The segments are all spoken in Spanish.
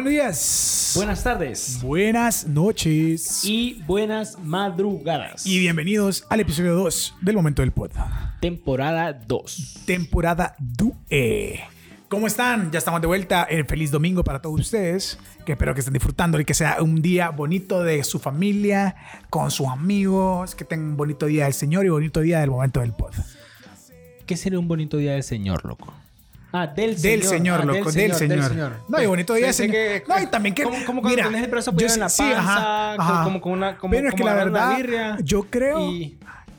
Buenos días. Buenas tardes. Buenas noches. Y buenas madrugadas. Y bienvenidos al episodio 2 del Momento del Pod. Temporada 2. Temporada DUE. ¿Cómo están? Ya estamos de vuelta. en feliz domingo para todos ustedes. Que espero que estén disfrutando y que sea un día bonito de su familia, con sus amigos. Que tengan un bonito día del Señor y bonito día del Momento del Pod. ¿Qué sería un bonito día del Señor, loco? Ah, del señor. Del señor, ah, loco, del, señor, No, y bonito día, señor. Que, no, y también que. Como, como cuando mira, tenés el brazo apoyado en la panza, sí, ajá, ajá. como con una. Como, Pero es como que la verdad, yo creo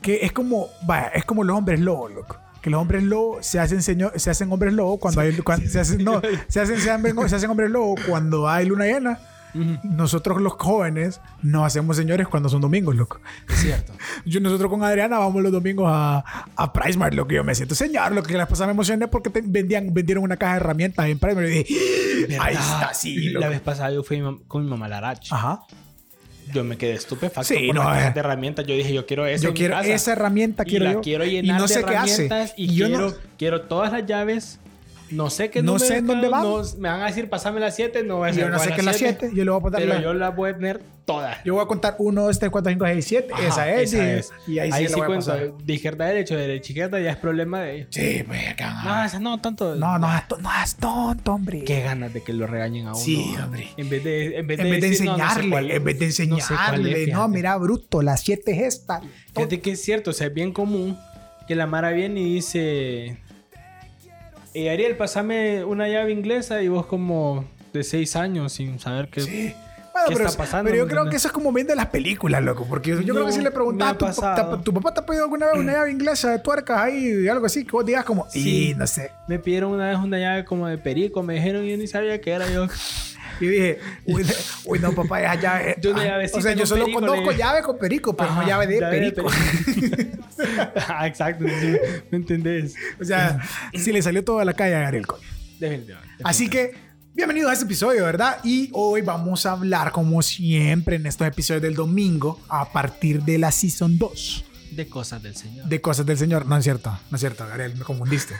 que es como. Vaya, es como los hombres lobos, loco que los hombres lobos se hacen señor, se hacen hombres lobos cuando hay cuando, se hacen no se hacen se hacen, se hacen hombres lobos cuando hay luna llena nosotros los jóvenes nos hacemos señores cuando son domingos, loco. Es cierto. yo, nosotros con Adriana vamos los domingos a, a PriceMart, lo que yo me siento señor, lo que la pasada me emocioné porque vendían, vendieron una caja de herramientas en PriceMart y dije, ahí está, sí. La vez pasada yo fui con mi mamá Larache. Ajá yo me quedé estupefacto sí, por no, la eh. de herramientas. Yo dije, yo quiero esa. Yo quiero esa herramienta, quiero y la quiero llenar y no sé de herramientas qué hace. y, quiero, quiero todas las llaves no sé qué No sé en dónde vamos. me van a decir, pasame las 7. No voy a decir, Yo no sé qué es las 7. Yo le voy a poner Pero yo las voy a tener todas. Yo voy a contar 1, 2, 3, 4, 5, 6, 7. Esa es. Esa es. Y ahí, ahí sí, sí cuento. De izquierda a derecho, de derecha a izquierda ya es problema de ellos. Sí, pues acá. No, esa no, tanto. No, no, no es tonto, hombre. Qué ganas de que lo regañen a uno. Sí, hombre. En vez de, en vez de, en vez de enseñarle, en vez de enseñarle. No, mira, bruto, la 7 es esta. Fíjate que es cierto, o sea, es bien común que la Mara viene y dice eh, Ariel, pasame una llave inglesa y vos como de seis años sin saber qué, sí. pero, está pasando. Pero yo creo que eso es como bien de las películas, loco. Porque yo creo que si le preguntas, ¿tu, ¿tu, papá te ha pedido alguna vez una llave inglesa de tuercas ahí, algo así, que vos digas como, sí, no sé. Me pidieron una vez una llave como de perico, me dijeron y yo ni sabía qué era yo. Y dije, uy, no, papá, esa llave. Yo una llave O sea, yo solo conozco llave con perico, pero no llave de perico. ah, exacto, ¿me entendés? O sea, si le salió toda la calle a Gabriel Coño. Definitivamente. Así que, bienvenidos a este episodio, ¿verdad? Y hoy vamos a hablar, como siempre, en estos episodios del domingo, a partir de la Season 2. De cosas del Señor. De cosas del Señor. No es cierto, no es cierto, Gabriel, me confundiste.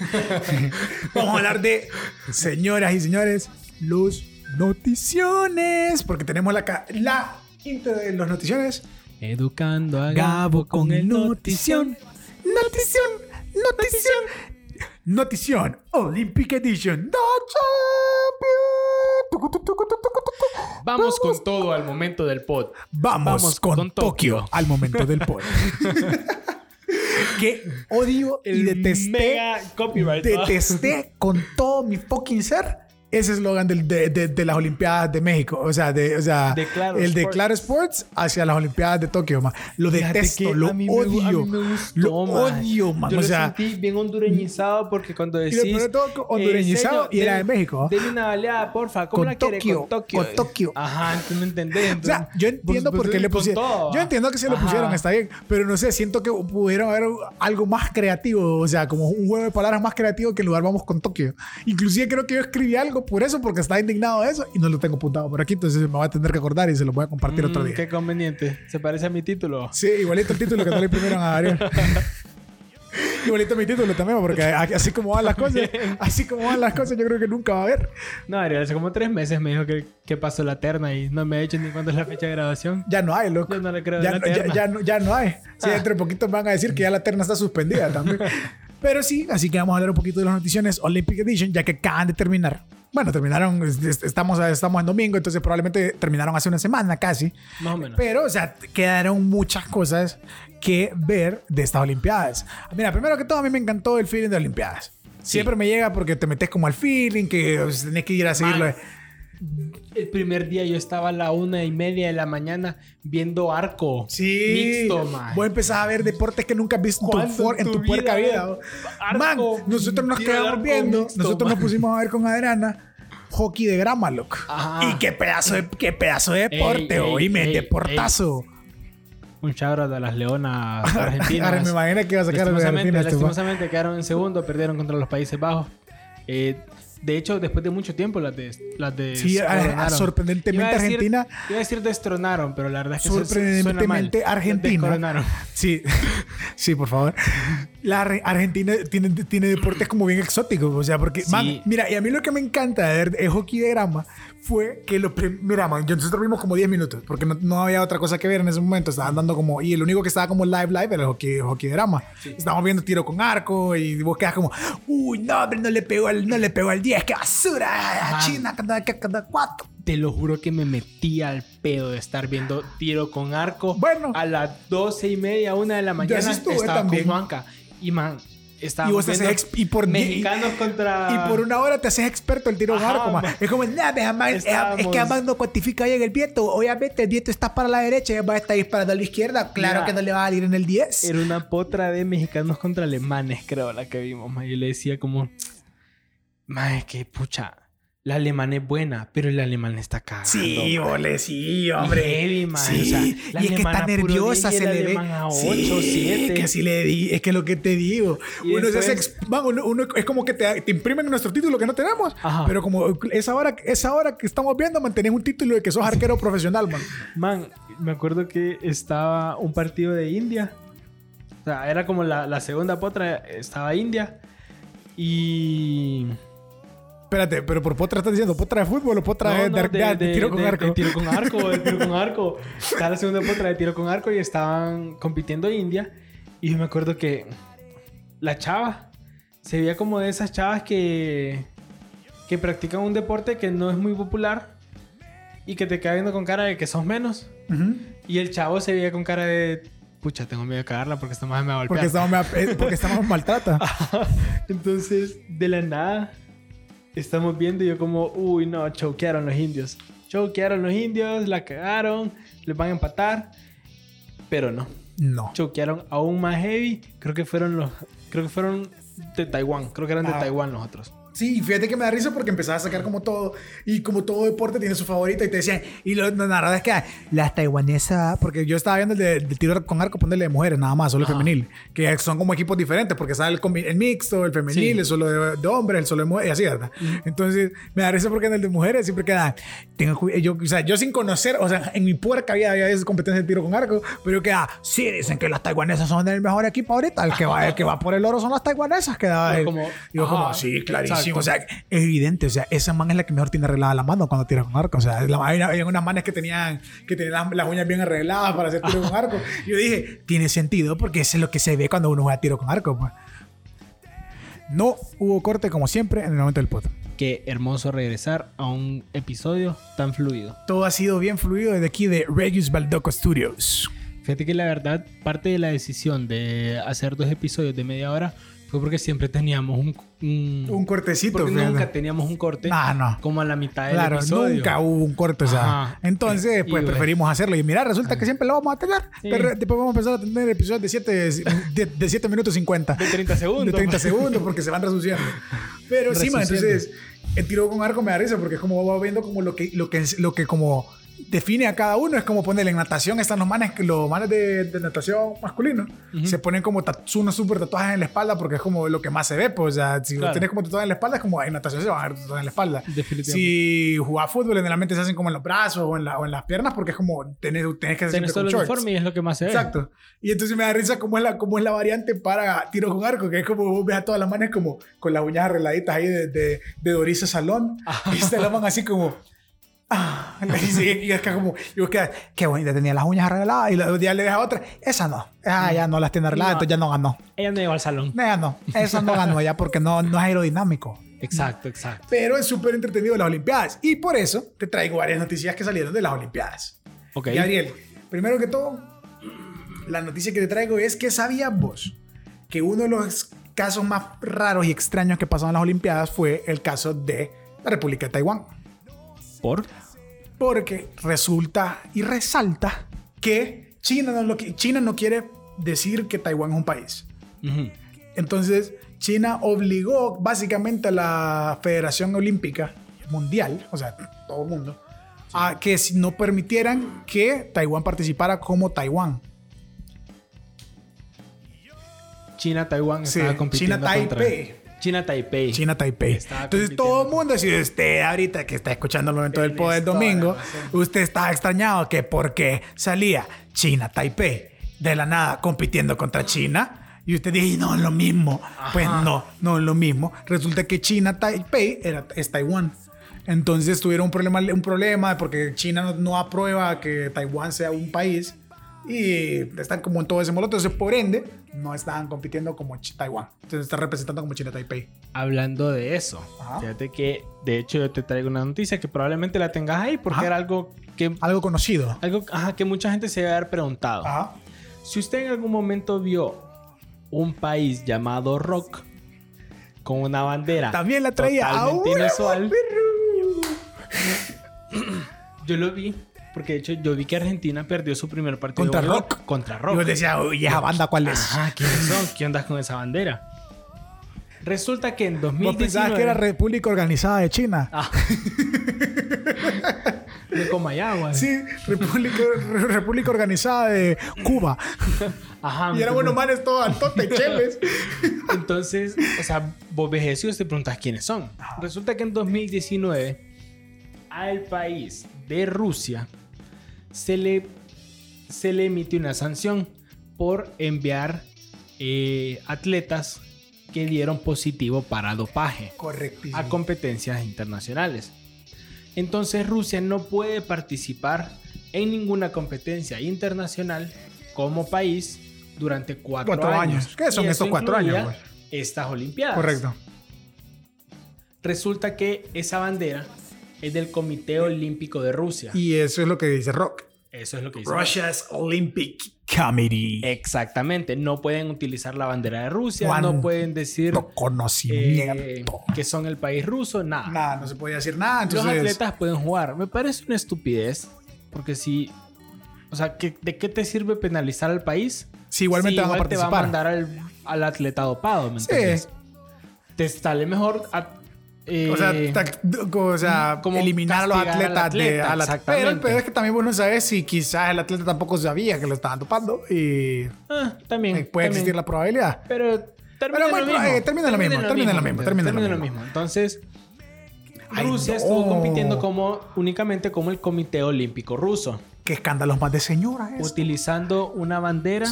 vamos a hablar de, señoras y señores, luz noticiones, porque tenemos la, la intro de los noticiones. Educando a Gabo con el notición. Notición, notición. Notición Olympic Edition. Vamos con todo al momento del pod. Vamos, con, Tokio al momento del pod. que odio y detesté. Detesté con todo mi fucking ser ese eslogan de, de, de, las Olimpiadas de México. O sea, de, o sea el de Claro Sports hacia las Olimpiadas de Tokio, Lo detesto, lo odio. lo odio, man. Yo o sea, lo sentí bien hondureñizado porque cuando decís... Y todo hondureñizado y era de México. Denme una baleada, porfa. ¿Cómo la Tokio, quiere? Con Tokio. Con Tokio. Ajá, tú me entendés. o sea, yo entiendo pues, por qué le pusieron... Yo entiendo que se lo pusieron, está bien. Pero no sé, siento que pudieron haber algo más creativo. O sea, como un juego de palabras más creativo que en lugar vamos con Tokio. Inclusive creo que yo escribí algo por eso, porque está indignado de eso y no lo tengo apuntado por aquí, entonces me voy a tener que acordar y se lo voy a compartir otro mm, día. Qué conveniente. Se parece a mi título. Sí, igualito el título que no le imprimieron a Ariel. Igualito mi título también, porque así como van las cosas, así como van las cosas, yo creo que nunca va a haber. No, Ariel, hace como tres meses me dijo que, que pasó la terna y no me ha dicho ni cuándo es la fecha de graduación. Ya no hay, loco. Yo no le creo ya, no, ya, ya, no, ya, no, hay. Sí, ah. dentro de poquito van a decir que ya la terna está suspendida también. Pero sí, así que vamos a hablar un poquito de las noticiones Olympic Edition, ya que acaban de terminar. Bueno, terminaron, estamos, estamos en domingo, entonces probablemente terminaron hace una semana casi. Más o menos. Pero, o sea, quedaron muchas cosas que ver de estas Olimpiadas. Mira, primero que todo, a mí me encantó el feeling de Olimpiadas. Siempre me llega porque te metes como al feeling, que tenés que ir a seguirlo el primer día yo estaba a la una y media de la mañana viendo arco sí, mixto, man. Vos empezás a ver deportes que nunca has visto en tu, puerca vida. man, nosotros nos quedamos viendo, nosotros nos pusimos a ver con Adriana hockey de grama, loco. Y qué pedazo de, qué pedazo de deporte, oíme, deportazo. Un chabro de las leonas argentinas. Ahora me imagino que iba a sacar de Argentina. Este lastimosamente quedaron en segundo, perdieron contra los Países Bajos. Eh, de hecho, después de mucho tiempo, las de. Las de sí, sorprendentemente Argentina. Iba a decir destronaron, pero la verdad es que Sorprendentemente suena Argentina. Sí, sí, por favor. La Argentina tiene, tiene deportes como bien exóticos. O sea, porque. mira, y a mí lo que me encanta ver es hockey de grama fue que lo... Mira, man, nosotros vimos como 10 minutos, porque no, había otra cosa que ver en ese momento. Estaban dando como... Y el único que estaba como live, live era el hockey, hockey drama. Estábamos viendo tiro con arco y vos quedas como... Uy, no, hombre, no le pegó al, no le pegó al 10, qué basura. China, cada, cada cuatro. Te lo juro que me metí al pedo de estar viendo tiro con arco. Bueno. A las 12 y media, una de la mañana. estaba con Juanca. Y man, y vos y por mexicanos contra y por una hora te haces experto el tiro Ajá, arco es como nada es, es, que además no cuantifica bien el viento. Obviamente el viento está para la derecha y va a estar disparando a la izquierda. Claro que no le va a salir en el 10 era una potra de mexicanos contra alemanes creo la que vimos y le decía como es que pucha la alemana es buena, pero el alemán está cagando. Sí, ole, sí, hombre. Y sí. y es que está nerviosa, se le ve. A 8, sí, que así le di, es que lo que te digo. Uno, es, uno, es como que te, te, imprimen nuestro título que no tenemos. Pero como esa hora, esa hora que estamos viendo, mantenés un título de que sos arquero profesional, man. Man, me acuerdo que estaba un partido de India. O sea, era como la, la segunda potra, estaba India. Y Espérate, pero por potra estás diciendo potra de fútbol o potra de, tiro con arco. De tiro con arco, de tiro con arco. Estaba la segunda potra de tiro con arco y estaban compitiendo India. Y yo me acuerdo que la chava se veía como de esas chavas que, que practican un deporte que no es muy popular y que te queda viendo con cara de que sos menos. Y el chavo se veía con cara de pucha, tengo miedo de cagarla porque esta madre me va a golpear. Porque esta eh, porque estamos maltrata. Entonces, de la nada, estamos viendo y yo como, uy, no, choquearon los indios. Choquearon los indios, la cagaron, les van a empatar. Pero no. No. Choquearon aún más heavy. Creo que fueron los, creo que fueron de Taiwán. Creo que eran de ah. Taiwán los otros. Sí, fíjate que me da risa porque empezaba a sacar como todo, y como todo deporte tiene su favorita, y te decían, y lo, la verdad es que las taiwanesas, porque yo estaba viendo el de, tiro con arco, ponerle de mujeres nada más, solo femenil, que son como equipos diferentes, porque sale el, el mixto, el femenil, el solo de, hombres, el solo de mujeres, y así, ¿verdad? Entonces, me da risa porque en el de mujeres siempre queda, tengo, yo, o sea, yo sin conocer, o sea, en mi puerca había, había esas competencias de tiro con arco, pero yo queda, sí, dicen que las taiwanesas son el mejor equipo ahorita, el que va, el que va por el oro son las taiwanesas, quedaba, como, yo como, sí, clarísimo. O sea, es evidente. O sea, esa man es la que mejor tiene arreglada la mano cuando tira con arco. O sea, hay, unas manes que tenían, que tenían las, uñas bien arregladas para hacer tiro con arco. yo dije, tiene sentido porque eso es lo que se ve cuando uno juega tiro con arco. Pues. No hubo corte como siempre en el momento del pot. Qué hermoso regresar a un episodio tan fluido. Todo ha sido bien fluido desde aquí de Regis Baldoco Studios. Fíjate que la verdad, parte de la decisión de hacer dos episodios de media hora fue porque siempre teníamos un... Un, cortecito. Porque nunca teníamos un corte. Ah, no. Como a la mitad del claro, nunca hubo un corte. O sea, entonces, pues preferimos hacerlo. Y mira, resulta que siempre lo vamos a tener. Pero después vamos a empezar a tener episodios de 7 de, siete minutos 50. De 30 segundos. De 30 segundos porque se van reduciendo. Pero sí, man, entonces el tiro con arco me da risa porque es como va viendo como lo que, lo que, lo que como define a cada uno. Es como ponerle en natación, están los manes, los manes de, de natación masculino. Se ponen como unos super tatuajes en la espalda porque es como lo que más se ve. Pues, o sea, si lo tienes como tatuaje en la espalda, es como en natación se van a ver tatuajes en la espalda. Si jugás fútbol, generalmente se hacen como en los brazos o en, la, o en las piernas porque es como tenés, tenés que hacer Tienes todo el uniforme y es lo que más se ve. Exacto. Y entonces me da risa cómo es la, cómo es la variante para tiro con arco, que es como vos ves a todas las manes como con las uñas arregladitas ahí de, de, de Dorisa Salón. Y se la van así como Ah, y es que como, y que, qué bonita, tenía las uñas arregladas y los días le deja otra. Esa no, ah, ya no las tiene arregladas, entonces ya no ganó. Ella no llegó al salón. Ella no, esa no ganó ya porque no, no es aerodinámico. Exacto, exacto. Pero es súper entretenido las Olimpiadas y por eso te traigo varias noticias que salieron de las Olimpiadas. Ok. Gabriel, primero que todo, la noticia que te traigo es que sabías vos que uno de los casos más raros y extraños que pasaron en las Olimpiadas fue el caso de la República de Taiwán. ¿Por? Porque resulta y resalta que China no, lo China no quiere decir que Taiwán es un país. Entonces, China obligó básicamente a la Federación Olímpica Mundial, o sea, todo el mundo, a que no permitieran que Taiwán participara como Taiwán. China, Taiwán, sí, China, Taipei. China Taipei. China Taipei. Entonces todo el mundo, si usted ahorita que está escuchando el momento del poder domingo, usted está extrañado que porque salía China Taipei de la nada compitiendo contra China. Y usted dice, no, es lo mismo. Pues no, no es lo mismo. Resulta que China Taipei era, es Taiwán. Entonces tuvieron un problema, un problema porque China no, no aprueba que Taiwán sea un país y están como en todo ese molote. Entonces, por ende, no están compitiendo como Taiwán. Entonces, están representando como China Taipei. Hablando de eso, Ajá. fíjate que de hecho yo te traigo una noticia que probablemente la tengas ahí porque Ajá. era algo que Algo conocido. algo ajá, que mucha gente se debe haber preguntado. Ajá. Si usted en algún momento vio un país llamado Rock con una bandera También la traía. totalmente ¡Ah, inusual, yo lo vi porque de hecho yo vi que Argentina perdió su primer partido Contra de Rock. contra Rock. vos decías, uy, esa banda, ¿cuál es? Ajá, ¿quiénes son? ¿Qué andas con esa bandera? Resulta que en Vos 2019 pensabas que era República Organizada de China. Ah. de Comayagua. Sí, República, Re- República Organizada de Cuba. Ajá. Y eran buenos manes todos altotes, cheles. Entonces, o sea, vos ves eso y te preguntas quiénes son. Resulta que en 2019 al país de Rusia se le, se le emitió una sanción por enviar eh, atletas que dieron positivo para dopaje a competencias internacionales. Entonces Rusia no puede participar en ninguna competencia internacional como país durante cuatro, Cuatro años. años. ¿Qué son estos cuatro años, pues? Estas Olimpiadas. Correcto. Resulta que esa bandera es del Comité Olímpico de Rusia. Y eso es lo que dice Rock. Eso es lo que dice. Russia's Olympic Committee. Exactamente. No pueden utilizar la bandera de Rusia. Cuánto No pueden decir eh, conocimiento. que son el país ruso. Nada. Nada, no se podía decir nada. Los Entonces, atletas pueden jugar. Me parece una estupidez. Porque si. O sea, ¿qué- ¿de qué te sirve penalizar al país? sí, igualmente si van a igual te va a participar. mandar al, al atleta dopado, ¿me Sí. entiendes? Te sale mejor. a- eh, o sea, ta- o sea como eliminar a los atletas de atleta, a la-. Pero el peor es que también vos no sabes si quizás el atleta tampoco sabía que lo estaban topando y ah, también. eh, puede también. existir la probabilidad. Pero termina lo mismo. eh, termina lo mismo, termina lo mismo, termina lo mismo. Entonces, Ay, Rusia no. estuvo compitiendo como únicamente como el Comité Olímpico Ruso, Qué escándalos más de señora es. utilizando una bandera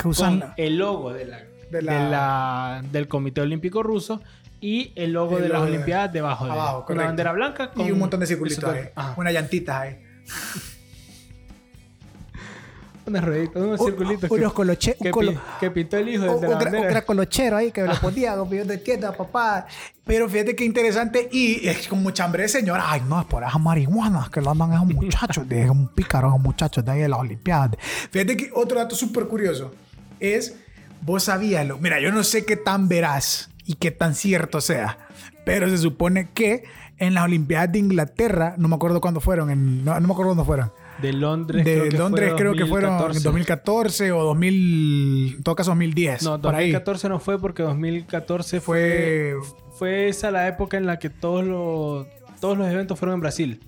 Que usan con el logo de la, De de la- la- del Comité Olímpico Ruso y el logo El de las de- Olimpiadas debajo de abajo, una bandera blanca con y un montón de circulitos ahí. Una llantita ahí. unas rueditas, unos circulitos que, unos coloche, que, un colo- que pintó el hijo O- de la un bandera. gran colochero ahí que me lo ponía, como yo te entiendo, papá. Pero fíjate qué interesante. Y es con mucha hambre de señora. Ay, no, es por esas marihuanas que lo andan esos muchachos. De un pícaro, esos muchachos de ahí de las Olimpiadas. Fíjate que otro dato súper curioso es: vos sabías. Mira, yo no sé qué tan veraz y qué tan cierto sea. Pero se supone que en las Olimpiadas de Inglaterra, no me acuerdo cuándo fueron, en- no, no me acuerdo cuándo fueron. de Londres, De creo que Londres fue creo que fueron en 2014. 2014 o 2000, en todo caso 2010. No, por ahí. 2014 no fue porque 2014 fue, Fue fue esa la época en la que todos los, todos los eventos fueron en Brasil.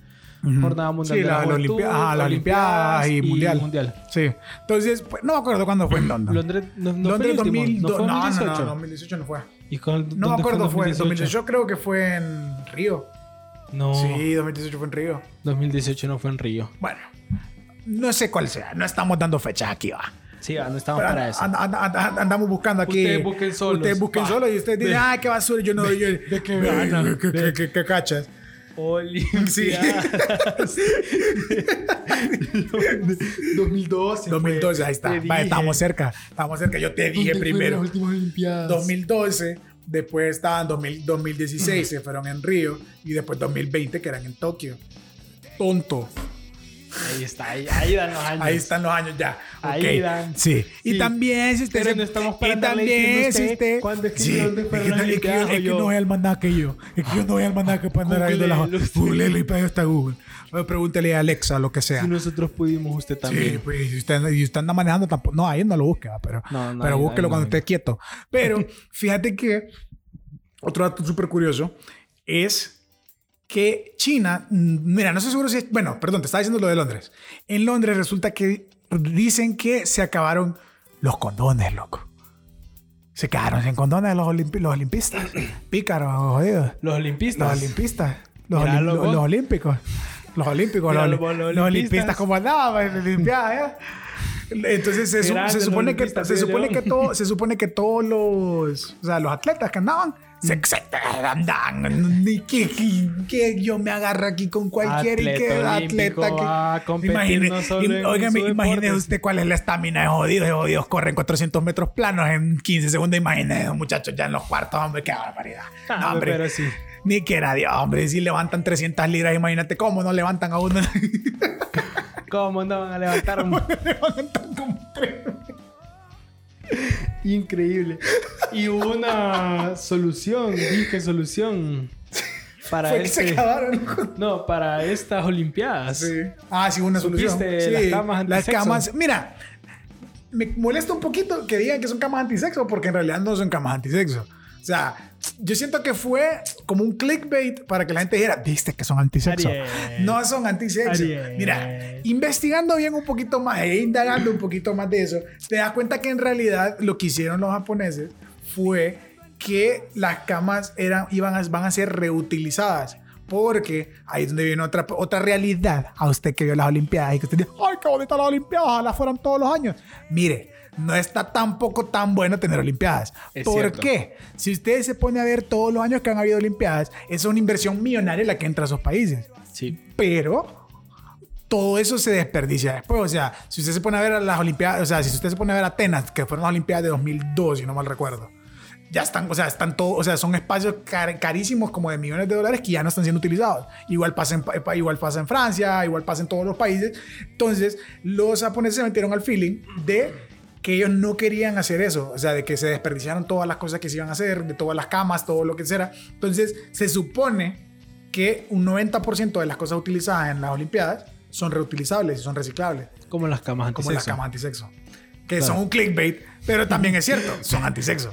Jornada Mundial Sí, de la, la- la Juventud, Olimpia- ajá, la Olimpiadas y Mundial. Mundial. Sí. Entonces, pues, no me acuerdo cuándo fue en London. Londres no, no Londres fue el último, 2000, no fue no, no, 2018. no, 2018 no fue. ¿Y con- No me acuerdo, fue en 2018? 2018. Yo creo que fue en Río. No, Sí, 2018 fue en Río. 2018 no fue en Río. Bueno, no sé cuál sea. No estamos dando fechas aquí, va. Sí, ah, no estamos Pero para eso. and- and- and- andamos buscando aquí. Ustedes busquen solos. Ustedes busquen solos y ustedes dicen, De- ay, qué basura. Yo no. yo, de qué. ¿Qué, De- qué- qué- cachas? Olimpiadas. 2012. 2012, ahí está. Te Va, dije. estamos cerca. Estamos cerca. Yo te dije ¿Dónde fueron primero. las últimas Olimpiadas? 2012, después estaban 2000 2016, se fueron en Río, y después 2020, que eran en Tokio. Tonto. Ahí está, ahí, ahí dan los años. Ahí están los años ya. Ahí Ok. dan. Sí. Y Sí. también, si usted. Pero se- no estamos para y también, si usted cuándo es que Sí, es que, las no- es que yo, es que yo. no voy al mandaque yo. Es que yo no voy al mandaque para andar viendo las. Googlelo y para está Google. Pregúntele a Alexa, lo que sea. Si nosotros pudimos, usted Sí, también. pues y usted, y usted anda manejando tampoco. No, ahí no lo busque, pero, No, no, pero ahí- búsquelo ahí cuando esté quieto. Pero fíjate que otro dato súper curioso es que China, mm, mira, no estoy seguro si es, bueno, perdón, te estaba diciendo lo de Londres. En Londres resulta que dicen que se acabaron los condones, loco. Se quedaron sin condones los, olimpi- los olimpistas. Pícaros, jodidos. Los olimpistas. Los olimpistas. Los, olim- los olímpicos. Los olímpicos. Los, vos, oli- los olimpistas. olimpistas como andaban ¿eh? Entonces se, supone que se supone que todo, se supone que todos los, o sea, los atletas que andaban se, mm. andan ni que, que, yo me agarro aquí con cualquier y que atleta que imagine, imagine usted cuál es la estamina de jodidos, de jodidos corren 400 metros planos en 15 segundos, imagínese muchachos ya en los cuartos, hombre, qué barbaridad. Ah, no, hombre, pero sí. Ni que era Dios, hombre, si levantan 300 libras, imagínate cómo no levantan a uno. ¿Cómo no van a levantar? Increíble. Y hubo una solución, dije solución. Para Fue este, se acabaron. No, para estas Olimpiadas. Sí. Ah, sí, una solución. Sí, las camas. Las camas. Mira, me molesta un poquito que digan que son camas antisexo porque en realidad no son camas antisexo. O sea, yo siento que fue como un clickbait para que la gente dijera, viste que son antisexo. No son antisexo. Mira, investigando bien un poquito más e indagando un poquito más de eso, te das cuenta que en realidad lo que hicieron los japoneses fue que las camas eran, iban a, van a ser reutilizadas. Porque ahí es donde viene otra, otra realidad a usted que vio las Olimpiadas y que usted dice, ¡ay, qué bonita las Olimpiadas! Ojalá fueran todos los años. Mire, no está tampoco tan bueno tener Olimpiadas. ¿Por qué? Si usted se pone a ver todos los años que han habido Olimpiadas, es una inversión millonaria la que entra a esos países. Sí. Pero todo eso se desperdicia después. O sea, si usted se pone a ver las Olimpiadas, o sea, si usted se pone a ver Atenas, que fueron las Olimpiadas de 2002, si no mal recuerdo, ya están, o sea, están todos, o sea, son espacios carísimos como de millones de dólares que ya no están siendo utilizados. Igual pasa, en, igual pasa en Francia, igual pasa en todos los países. Entonces, los japoneses se metieron al feeling de que ellos no querían hacer eso, o sea, de que se desperdiciaron todas las cosas que se iban a hacer, de todas las camas, todo lo que sea. Entonces, se supone que un 90% de las cosas utilizadas en las Olimpiadas son reutilizables y son reciclables. Como las camas antisexo. Como las camas antisexo. Que son un clickbait, pero también es cierto, son antisexo.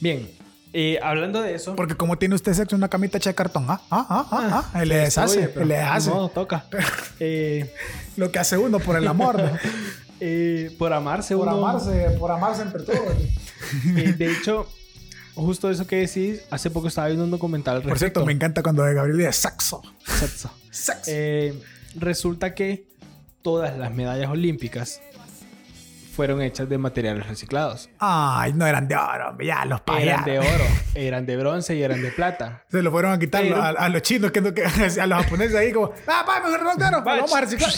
Bien, eh, hablando de eso. Porque como tiene usted sexo una camita hecha de cartón, ah, ah, ah, ah, ah. Él le deshace, él le deshace. No, toca. eh, lo que hace uno por el amor. Eh, por amarse por amarse por amarse entre todos. Eh, de hecho justo eso que decís hace poco estaba viendo un documental por cierto me encanta cuando de Gabriel dice sexo. Sexo, sexo. Eh, resulta que todas las medallas olímpicas fueron hechas de materiales reciclados. Ay, no eran de oro, ya los pagaron. Eran de oro, eran de bronce y eran de plata. Se lo fueron a quitar a, los chinos, que, a los japoneses ahí como, ah, pa, mejor no de oro, vamos a reciclar.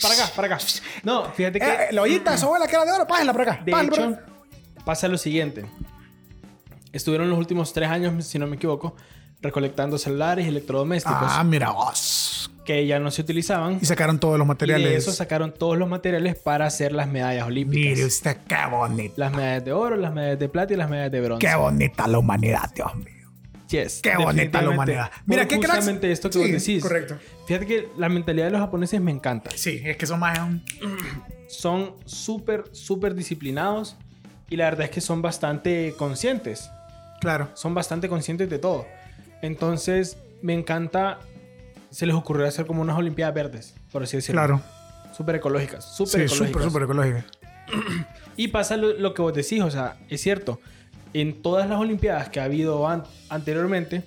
para acá, para acá. No, fíjate que... Eh, la ollita, su abuela que era de oro, pásenla para acá. De hecho, pasa lo siguiente. Estuvieron los últimos tres años, si no me equivoco, recolectando celulares y electrodomésticos. Ah, mira vos que ya no se utilizaban. Y sacaron todos los materiales. Y de eso sacaron todos los materiales para hacer las medallas olímpicas. Mire usted qué bonita. Las medallas de oro, las medallas de plata y las medallas de bronce. Qué bonita la humanidad, Dios mío. Yes, qué bonita la humanidad. Mira, qué justamente esto que vos decís. Correcto. Fíjate que la mentalidad de los japoneses me encanta. Sí, es que son más. Son súper, súper disciplinados y la verdad es que son bastante conscientes. Claro. Son bastante conscientes de todo. Entonces, me encanta se les ocurrió hacer como unas Olimpiadas verdes, por así decirlo. Claro. Súper ecológicas. Súper ecológicas. Súper, súper ecológicas. y pasa lo, que vos decís, o sea, es cierto. En todas las Olimpiadas que ha habido anteriormente,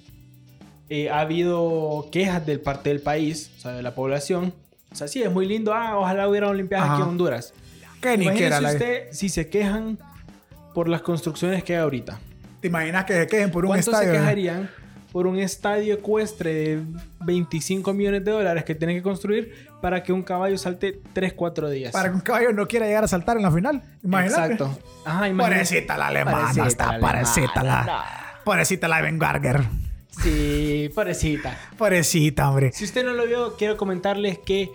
eh, ha habido quejas del parte del país, o sea, de la población. O sea, sí, es muy lindo. Ah, ojalá hubiera Olimpiadas aquí en Honduras. ¿Qué ni que era la... usted si se quejan por las construcciones que hay ahorita. ¿Te imaginas que se quejen por un estadio? ¿Cuánto se quejarían por un estadio ecuestre de 25 millones de dólares que tienen que construir para que un caballo salte 3, 4 días. Para que un caballo no quiera llegar a saltar en la final. Imagínate. Exacto. Ajá, Pobrecita la alemana, está. Pobrecita la. Pobrecita la Garger. Sí, pobrecita. Pobrecita, hombre. Si usted no lo vio, quiero comentarles que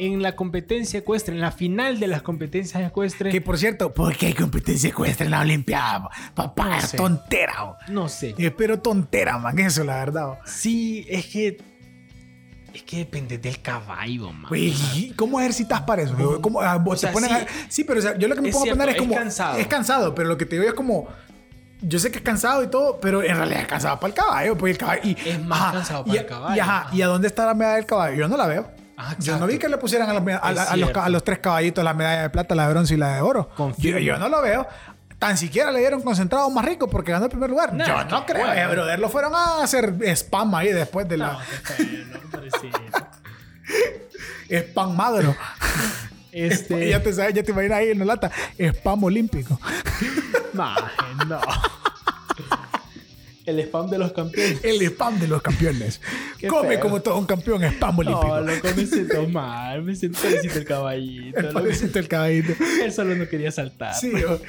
en la competencia ecuestre, en la final de las competencias ecuestres. Que por cierto, ¿por qué hay competencia ecuestre en la Olimpiada? Papá, es tontera. No sé. Espero tontera, man, eso, la verdad. Sí, es que. Es que depende del caballo, man. ¿cómo ejercitas para eso? ¿Cómo, ah, sí, sí, pero yo lo que me pongo a poner es como. Es cansado. Es cansado, pero lo que te digo es como yo sé que es cansado y todo, pero en realidad es cansado para el caballo. Porque el caballo y, es más cansado para el caballo. Y, ajá, ¿Y a dónde está la medalla del caballo? Yo no la veo. Ah, yo no vi que le pusieran a, los, tres caballitos la medalla de plata, la de bronce y la de oro. Yo, no lo veo. Tan siquiera le dieron concentrado más rico porque ganó el primer lugar. yo no creo, eh, brother. Lo fueron a hacer spam ahí después de la. No, spam magro. Este... ya te sabes, ya te imaginas ahí en la lata. Spam olímpico. Maje, no. El spam de los campeones. El spam de los campeones. Come feo. como todo un campeón spam olímpico. No, loco, me siento mal. Me siento pobrecito el caballito. el loco. pobrecito el caballito. Él solo no quería saltar. Sí, o-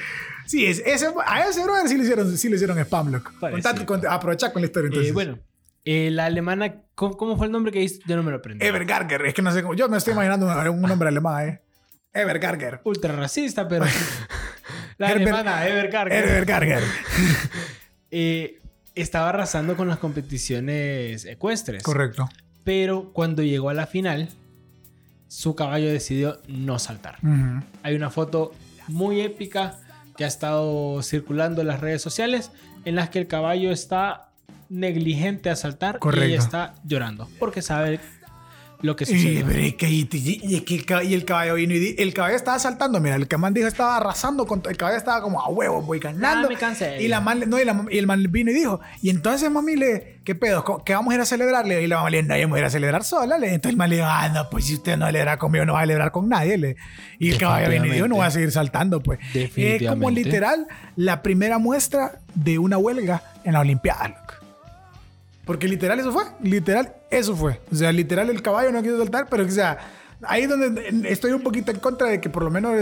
sí es, ese, a ese brother sí le hicieron, sí le hicieron spam, loco. Contate, con, con la historia Eh, entonces. bueno, eh, la alemana, ¿cómo, cómo fue el nombre que dice? Yo no me lo aprendí. Evergarger, es que no sé cómo. Yo me estoy imaginando un, un nombre alemán, ¿eh? Evergarger. Ultra racista, pero. la Herbert- alemana, Evergarger. Evergarger. eh, estaba arrasando con las competiciones ecuestres. Correcto. Pero cuando llegó a la final, su caballo decidió no saltar. Hay una foto muy épica que ha estado circulando en las redes sociales en las que el caballo está negligente a saltar y Correcto. está llorando porque sabe lo que que- y, y- y y el caballo vino y di- el caballo estaba saltando. Mira, el que man dijo estaba arrasando. Con, el caballo estaba como a huevo, voy ganando. Ah, me cansé. Y, la man, no, y, la- y el man vino y dijo: Y entonces, mami, le, ¿qué pedo? ¿Cómo- ¿Qué vamos a ir a celebrarle? Y la mamá le dijo: No, yo voy a ir a celebrar sola. Le, entonces el man le dijo: Ah, no, pues si usted no celebra conmigo, no va a celebrar con nadie. Le. Y el caballo vino y dijo: No voy a seguir saltando, pues. Es como Definitivamente. literal la primera muestra de una huelga en la Olimpiada, loco. Porque literal eso fue. Literal eso fue. O sea, literal el caballo no quiso saltar, pero o sea, ahí es donde estoy un poquito en contra de que por lo menos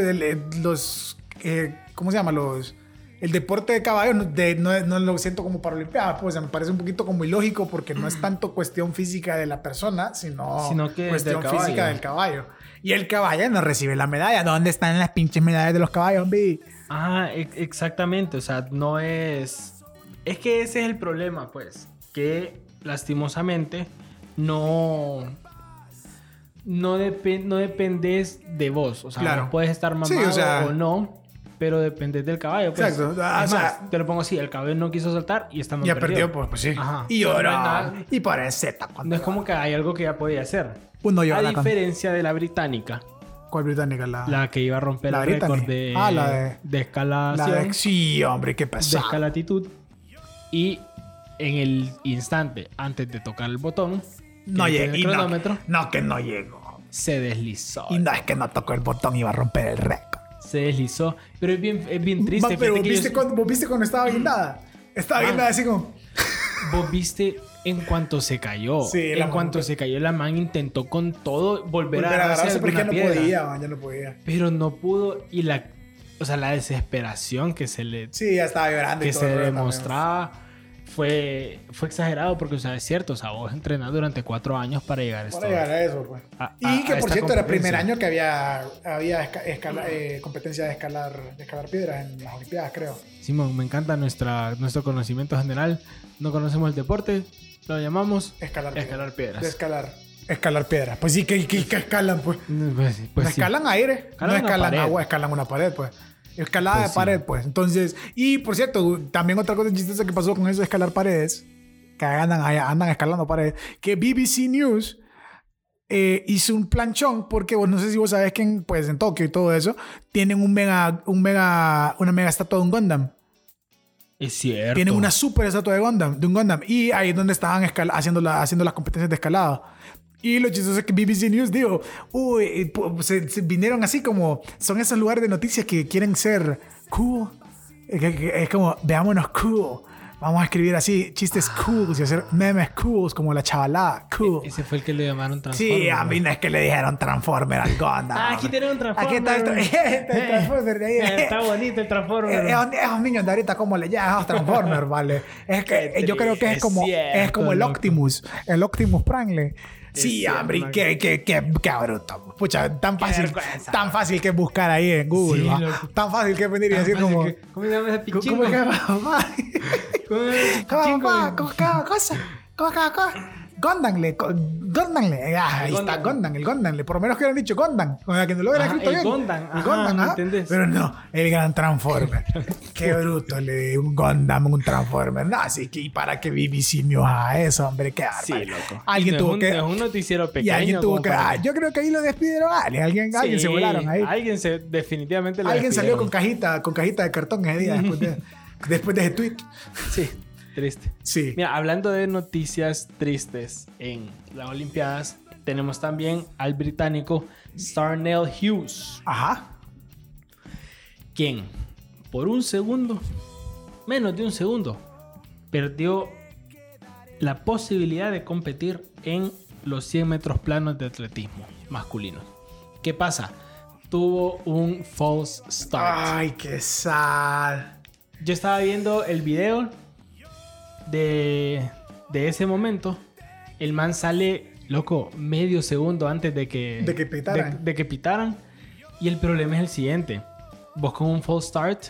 los... eh, ¿Cómo se llama? Los... El deporte de caballo no, de- no, no lo siento como para Olimpiada, pues o sea, me parece un poquito como ilógico porque no es tanto cuestión física de la persona, sino, Sino que cuestión del física del caballo. Y el caballo no recibe la medalla. ¿Dónde están las pinches medallas de los caballos, hombre? Ah, e- exactamente. O sea, no es. Es que ese es el problema, pues. Que lastimosamente no. No, depe- no dependes de vos. O sea, Claro. puedes estar mamado Sí, o sea- o no. Pero dependes del caballo. Pues. Exacto. Ah, Es o sea- más, te lo pongo así: el caballo no quiso saltar y está Ya perdió, pues, pues sí. Ajá. Y lloró. No y Z. No es como que hay algo que ya podía hacer. Uno A llora diferencia de la británica, ¿Cuál británica? La, la que iba a romper La el récord de, Ah, la de- de la de- Sí, hombre, qué de pesado. escalatitud y en el instante antes de tocar el botón No llegó. cronómetro No, que no llegó. se deslizó Y no es que no tocó el botón y iba a romper el récord. se deslizó pero es bien, es bien triste pero que ¿viste yo- cuando, vos viste cuando estaba guindada. Estaba Ah. guindada así como. vos viste en cuanto se cayó Sí, en cuanto man- se cayó la man intentó con todo volver, Volver a agarrarse porque ya no podía, man, ya no podía. pero no pudo y la o sea la desesperación que se le Sí, ya estaba llorando y que todo se rollo también. Fue, fue exagerado porque, o sea, es cierto, o sea, vos entrenás durante cuatro años para llegar a esto. Para llegar a eso, pues. A- y a- que a por cierto era el primer año que había, había escala- eh, competencia de escalar, de escalar piedras en las Olimpiadas, creo. Simón, me encanta nuestra, nuestro conocimiento general. No conocemos el deporte, lo llamamos Escalar, escalar De piedras. escalar. Escalar piedras. Pues sí, que, que, que escalan, pues. Pues, pues no sí. escalan aire, Escalan no escalan agua, escalan una pared, pues. Escalada Pues de sí. pared, pues. Entonces, y por cierto, también otra cosa chistosa que pasó con eso de escalar paredes, que andan, andan escalando paredes, que BBC News eh, hizo un planchón, porque vos no sé si vos sabés que en, pues, en Tokio y todo eso, tienen un mega, un mega, una mega estatua de un Gundam. Es cierto. Tienen una super estatua de Gundam, de un Gundam. Y ahí es donde estaban haciendo, la- haciendo las competencias de escalado. Y lo chistoso es que BBC News dijo, uy, pu- se, se vinieron así como, son esos lugares de noticias que quieren ser cool. Eh, Es como, veámonos cool. Vamos a escribir así chistes cool y hacer memes cool como la chavalada cool. Ese fue el que le llamaron Transformer. Sí, a mí no es que le dijeron Transformer al Gundam. Ah, aquí tenemos un Transformer. Aquí está el, tra- está el Transformer de ahí. Eh, Está bonito el Transformer. Eh, Esos, esos niños de ahorita, como le llaman a los Transformers, ¿vale? Es que yo creo que es como, es cierto, es como el. Optimus, el Optimus Prime. Sí, hombre, qué, qué, qué, qué bruto. Pucha, tan fácil, vergüenza. tan fácil que es buscar ahí en Google, Sí. Tan fácil que venir y decir como... que- ¿Cómo se llama ese ¿Cómo? ¿Cómo ¿Cómo pichingo? mamá? ¿Cómo cada cosa? ¿Cómo cada cosa? Gondanle, co- Gondanle. Ah, ahí está. Gondan, el Gondanle. Por lo menos que hubieran dicho Gondan. O sea, que no lo hubieran escrito el bien. Gondam, El ¿me ajá. entendés? Pero no, el gran Transformer. Qué bruto le un Gondam, un Transformer. No, así que ¿y para qué News a eso, hombre? Qué Sí, loco. Alguien No tuvo un, que... no es un noticiero Y pequeño. alguien tuvo que... ah, yo creo que ahí lo despidieron a alguien. Alguien, alguien se volaron ahí. Alguien se, definitivamente lo Alguien salió con cajita, con cajita de cartón ese día después de, después de ese tweet. Sí, triste. Sí. Mira, hablando de noticias tristes en las Olimpiadas, tenemos también al británico Starnell Hughes. Ajá. Quien, por un segundo, menos de un segundo, perdió la posibilidad de competir en los 100 metros planos de atletismo masculino. ¿Qué pasa? Tuvo un false start. Ay, qué sal. Yo estaba viendo el video de, de ese momento. El man sale, loco, medio segundo antes de que, De que pitaran. de- de que pitaran. Y el problema es el siguiente. Vos con un false start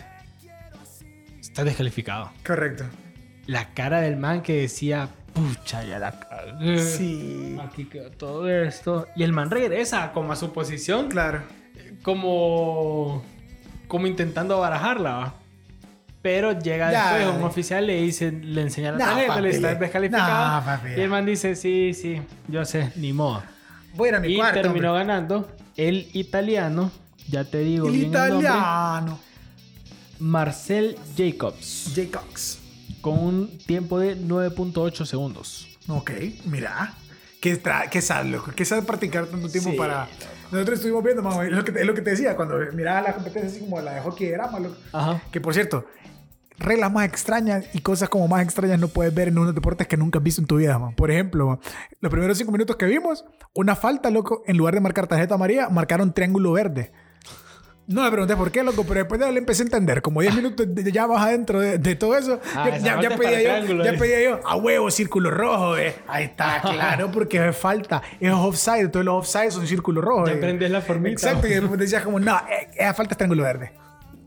estás descalificado. Correcto. La cara del man que decía, pucha, ya la cagué. Sí. Aquí quedó todo esto. Y el man regresa como a su posición Claro. como como intentando barajarla ¿va? Pero llega Ya. después un oficial le dice le enseña la Nah, tarjeta le está descalificado Nah, y el man dice sí sí yo sé ni modo Voy a ir a mi y cuarto. terminó hombre. ganando el italiano ya te digo El bien el nombre, italiano. Marcel Jacobs J. Cox. con un tiempo de 9.8 segundos Ok, mira. ¿Qué, qué sabes, loco? ¿Qué sabes practicar tanto tiempo Sí, para...? Nosotros estuvimos viendo, mamá, es lo que, te- es lo que te decía, cuando miraba la competencia así como la de hockey de grama, loco. ajá Que por cierto, reglas más extrañas y cosas como más extrañas no puedes ver en unos deportes que nunca has visto en tu vida, man. Por ejemplo, man, los primeros cinco minutos que vimos, una falta, loco, en lugar de marcar tarjeta amarilla, marcaron triángulo verde. No me pregunté por qué, loco, pero después ya le empecé a entender. Como 10 minutos de- ya más adentro de, de todo eso, Ah, ya, ya- pedía, yo, ya eh. pedía yo a huevo círculo rojo, eh. Ahí está, claro, porque es falta. Es offside, todos los offside son círculo rojo. Ya eh. aprendes la formita. Exacto, y después decías como, no, eh, esa falta es triángulo verde.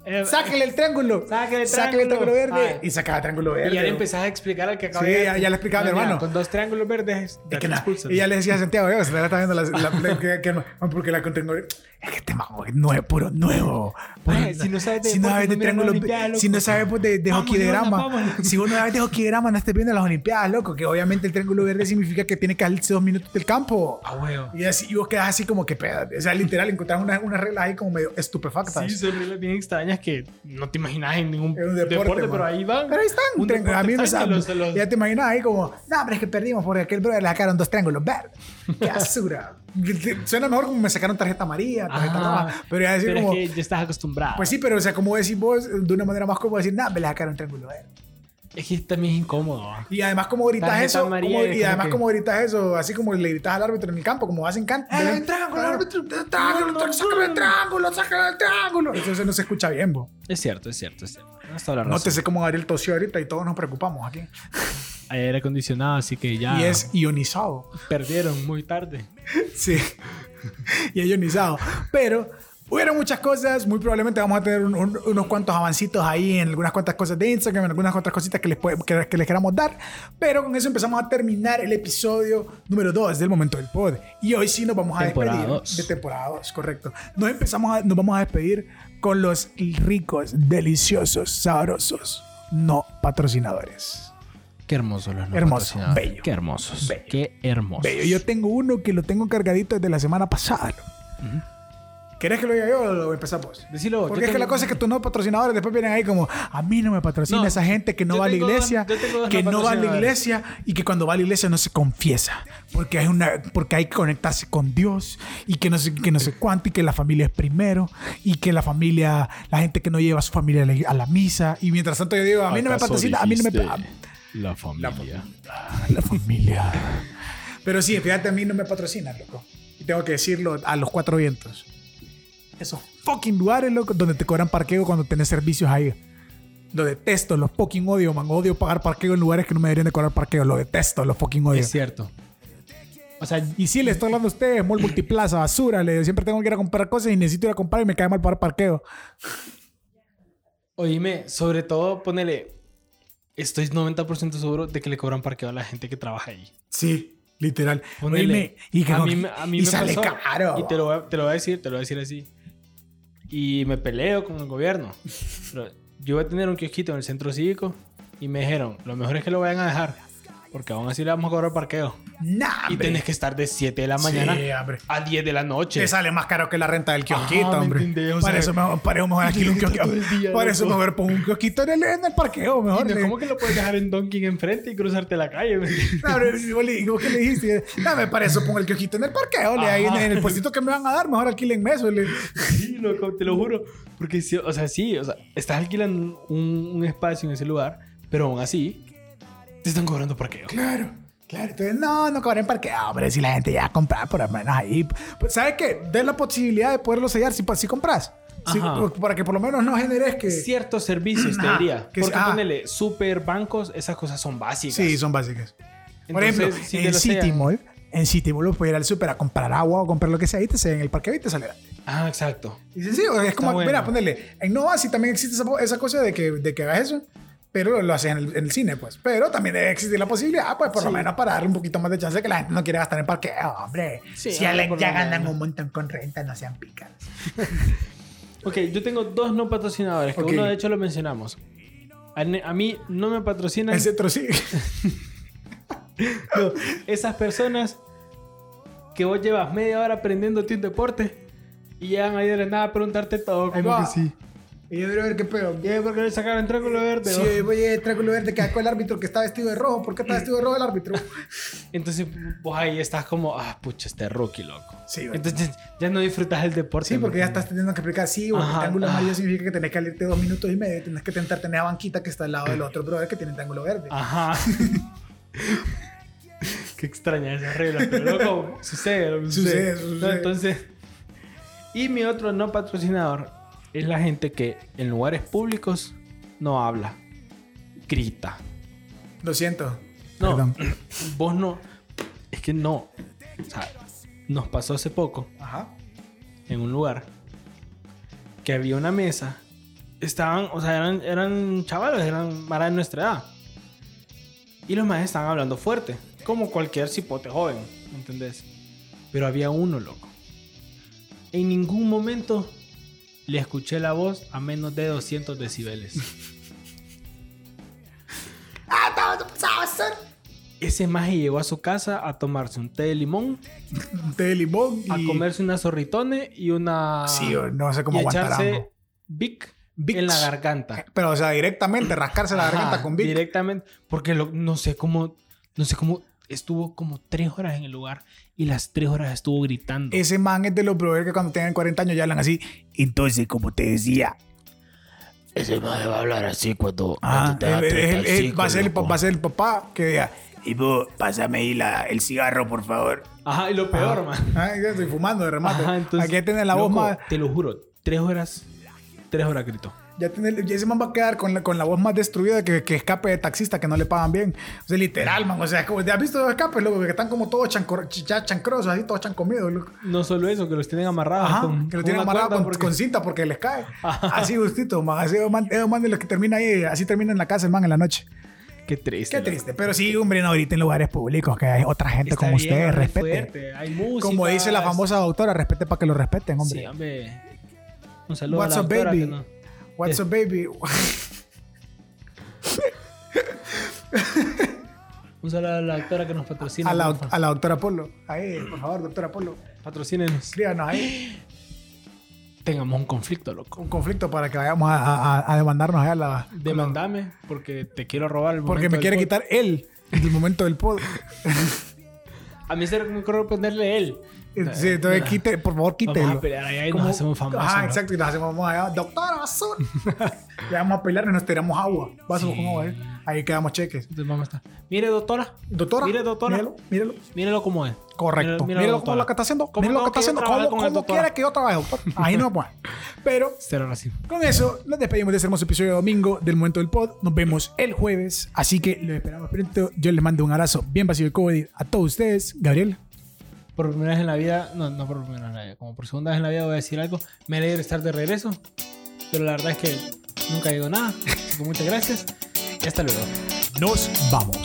Eh, Sáquele el triángulo. Sáquele el Sáquele el triángulo triángulo. verde. Ay. Y sacaba triángulo verde. y ya le empezás a explicar al que acaba Sí, de ya- ya le explicaba a mi hermano. con dos triángulos verdes Es que te na- expulsan. y ya le decía a Santiago, "Oiga, se le está viendo la, la- la- que, que no- porque la contengo. Es que este mago es nuevo, puro nuevo. Puro- Ay, si no sabes de si no sabes de no triángulo, loco. si no sabes pues, de, de Vamos, hockey de Ivana, grama, vámonos. si vos no sabes de hockey de grama, no estés viendo las Olimpiadas, loco, que obviamente el triángulo verde significa que tiene que salirse dos minutos del campo. a huevo Y, así, y vos quedás así como que pedo. O sea, literal, encontrás unas una reglas ahí como medio estupefactas. Sí, son reglas bien extrañas que no te imaginas en ningún Es un deporte, deporte, pero ahí van. Pero ahí están. A mí los- Ya te imaginas ahí como, no, pero es que perdimos porque aquel brother le sacaron dos triángulos verdes. Qué basura. Suena mejor como me sacaron tarjeta amarilla, tarjeta Ajá. roja. Pero ya decir Pero como, es que ya estás acostumbrado. pues sí, pero o sea, como decís vos, de una manera más cómoda decir, no, me le sacaron triángulo verde. Es que también es incómodo. ¿va? Y además como gritas Tarjeta eso, como- y además que- como gritas eso, así como le gritas al árbitro en el campo, como hacen can. ¡Eh, triángulo, árbitro! ¡Triángulo, sácame el triángulo, sácame el triángulo! Entonces no se escucha bien, vos. Es cierto, es cierto, es cierto. Tienes toda la razón. No te sé cómo Gabriel tosió ahorita y todos nos preocupamos aquí. Hay aire acondicionado, así que ya Y es ionizado. perdieron muy tarde. Sí. y es ionizado. Pero hubieron muchas cosas. Muy probablemente vamos a tener un- un- unos cuantos avancitos ahí en algunas cuantas cosas de Instagram, en algunas otras cositas que les, puede- que, que les queramos dar. Pero con eso empezamos a terminar el episodio número 2 del Momento del Pod. Y hoy sí nos vamos a Temporada despedir. dos. De temporada 2, correcto. Nos, empezamos a- nos vamos a despedir con los ricos, deliciosos, sabrosos, no patrocinadores. Qué hermosos los no Hermoso, patrocinados. bello. Qué hermosos. Bello. Qué hermosos. Bello, yo tengo uno que lo tengo cargadito desde la semana pasada. Ujú. ¿Querés que lo diga yo o lo empezamos vos? Decilo. Porque es que la cosa es que tus nuevos patrocinadores después vienen ahí como, a mí no me patrocina No, esa gente que no va a la iglesia, dos que no va a la iglesia y que cuando va a la iglesia no se confiesa, porque hay una, porque hay que conectarse con Dios y que no sé, que no sé cuánto y que la familia es primero y que la familia, la gente que no lleva a su familia a la, a la misa y mientras tanto yo digo, a mí no me ¿Acaso patrocina, a mí no me La familia. la familia. Pero sí, fíjate, a mí no me patrocina, loco. Y tengo que decirlo a los cuatro vientos. Esos fucking lugares, loco, donde te cobran parqueo cuando tenés servicios ahí. Lo detesto, los fucking odio, man. Odio pagar parqueo en lugares que no me deberían de cobrar parqueo. Lo detesto, los fucking odio. Es cierto. O sea, Y sí, le estoy hablando a ustedes, Mall Multiplaza, basura. Le, siempre tengo que ir a comprar cosas y necesito ir a comprar y me cae mal pagar parqueo. oíme, sobre todo, ponele. Estoy 90% seguro de que le cobran parqueo a la gente que trabaja ahí. Sí, literal. Ponele. Oíme, y que a mí, me- a mí y me sale pasó, caro. Y te lo, voy a, te lo voy a decir, te lo voy a decir así. Y me peleo con el gobierno. Pero yo voy a tener un kiosquito en el centro cívico y me dijeron, lo mejor es que lo vayan a dejar. Porque aún así le vamos a cobrar parqueo. Nah, y tenés que estar de 7 de la mañana Sí, a 10 de la noche. Te sale más caro que la renta del kiosquito, Ajá, ¿me hombre. entendés? O para, sea, eso mejor, para eso mejor aquí un kiosquito. Para eso mejor pongo un kiosquito en el, en el parqueo, mejor. no, ¿Cómo que lo puedes dejar en Donkin enfrente y cruzarte la calle? ¿me? No, pero, y vos le- dijiste? Dame, para eso pongo el kiosquito en el parqueo. Le, ahí en, el puestito que me van a dar, mejor alquilen eso. Le. Sí, loco, te lo juro. Porque, o sea, sí, o sea, estás alquilando un, un espacio en ese lugar, pero aún así te están cobrando parqueo. Claro, claro. Entonces, no, no cobren parqueo, hombre. Si la gente ya compra por lo menos ahí. Pues, ¿Sabes qué? Den la posibilidad de poderlo sellar si, si compras. Sí, para que por lo menos no generes que. Ciertos servicios, te diría. que Porque sí, ah. ponele, super bancos, esas cosas son básicas. Sí, son básicas. Por Entonces, ejemplo, si en City Mall, en City Mall puedes ir al super a comprar agua o comprar lo que sea y te sellan el parqueo y te sale. Ah, exacto. Y sencillo, es como, bueno. mira, ponerle, en Nova sí también existe esa, esa cosa de que, de que hagas eso, pero lo, lo haces en el, en el cine, pues. Pero también debe existir la posibilidad, pues, por lo menos para darle un poquito más de chance de que la gente no quiere gastar en parqueo, hombre. Sí, si ya, hombre, ganan un montón con renta, no sean picas. Ok, yo tengo dos no patrocinadores, que uno de hecho lo mencionamos. A, mí no me patrocinan El centro sí. no, esas personas que vos llevas media hora aprendiéndote un deporte y llegan ahí de la nada a preguntarte todo, Ahí como sí. Y yo quiero ver qué pedo. ¿Y por qué le sacaron el triángulo verde? Sí, vos? voy a triángulo verde que sacó el árbitro que está vestido de rojo. ¿Por qué está vestido de rojo el árbitro? Entonces vos ahí estás como, ah, pucha, este rookie, loco. Sí, güey. Entonces ya no disfrutas el deporte. Sí, porque ¿me ya estás teniendo que explicar, sí, o el triángulo amarillo significa que tenés que salirte dos minutos y medio, tenés que tentar tener la banquita que está al lado del otro brother que tiene triángulo verde. Ajá. Qué extraña esa regla, pero loco, sucede, loco, Sucede, sucede. sucede. No, entonces, y mi otro no patrocinador es la gente que en lugares públicos no habla, grita. Lo siento. No, Perdón. vos no, es que no. O sea, nos pasó hace poco Ajá. en un lugar que había una mesa. Estaban, o sea, eran, eran chavales, eran para de nuestra edad. Y los más estaban hablando fuerte, como cualquier cipote joven, ¿me ¿entendés? Pero había uno, loco. En ningún momento le escuché la voz a menos de 200 decibeles. Ese maje llegó a su casa a tomarse un té de limón, Un té de limón y... a comerse una zorritone y una... Sí, no sé cómo y aguantar echarse. Vic, Vicks. en la garganta. Pero, o sea, directamente rascarse la Ajá, garganta con Vic. Directamente. Porque lo- no sé cómo. No sé cómo. Estuvo como tres horas en el lugar y las tres horas estuvo gritando. Ese man es de los brothers que cuando tienen 40 años ya hablan así. Entonces, como te decía, Ese maje va a hablar así cuando, ah, cuando él- él- él va, a ser el, va a ser el papá que diga, y vos, pásame ahí la, el cigarro, por favor. Ajá, y lo peor, man. Ah, ya estoy fumando de remate. Ajá, entonces. Aquí tiene la voz loco, más... Te lo juro, tres horas. Tres horas gritó. Ya tiene, ya ese man va a quedar con la, con la voz más destruida que, que escape de taxista que no le pagan bien. O sea, literal, man. O sea, como, ¿has visto los escapes, loco? Que están como todos chancor, ya chancrosos, así, todos chancomidos, loco. No solo eso, que los tienen amarrados. Ajá, con, que lo con tienen una amarrado cuerda con, porque- con cinta porque les cae. Ajá. Así gustito, man. Así man, man de los que termina ahí, así termina en la casa el man en la noche. Qué triste. Qué loco. triste. Pero sí, hombre, no ahorita en lugares públicos, que hay otra gente Está como bien, ustedes, respete. fuerte, Hay música. Como dice la famosa doctora, respete para que lo respeten, hombre. Sí, hombre. Un saludo What's a la doctora baby? que no- What's up, baby? Un saludo a la doctora que nos patrocina. a, la, a la doctora Polo. Ahí, por favor, doctora Polo. Patrocínenos. Escríbanos ahí Tengamos un conflicto, loco. un conflicto para que vayamos a, a- a demandarnos allá a la. Demandame porque te quiero robar el Porque me quiere quitar él en el momento del pod. A mí se me ocurrió ponerle él. Sí, entonces quite, por favor, quítelo. Vamos a pelear allá y nos hacemos famosos. ¿no? exacto. Y nos hacemos vamos allá. Doctora Azul. Le vamos a pelear y nos tiramos agua. Vasos Sí. con agua. ¿eh? Ahí quedamos cheques. Entonces vamos a estar. Mire, doctora. Doctora. Mire, doctora. Míralo, míralo. Mírelo como es. Correcto. Mírelo, doctora. como lo que está haciendo. ¿Cómo Míralo lo que está haciendo. ¿Cómo, cómo doctora? quiere que yo trabaje, doctor? Ahí no puede. Pero Cero racismo. con eso nos despedimos de este hermoso episodio de domingo del momento del pod. Nos vemos el jueves. Así que los esperamos pronto. Yo les mando un abrazo bien vacío de COVID a todos ustedes. Gabriel. Por primera vez en la vida, no, no por primera vez en la vida, como por segunda vez en la vida voy a decir algo. Me alegra estar de regreso, pero la verdad es que nunca digo nada. Así que muchas gracias y hasta luego. Nos vamos.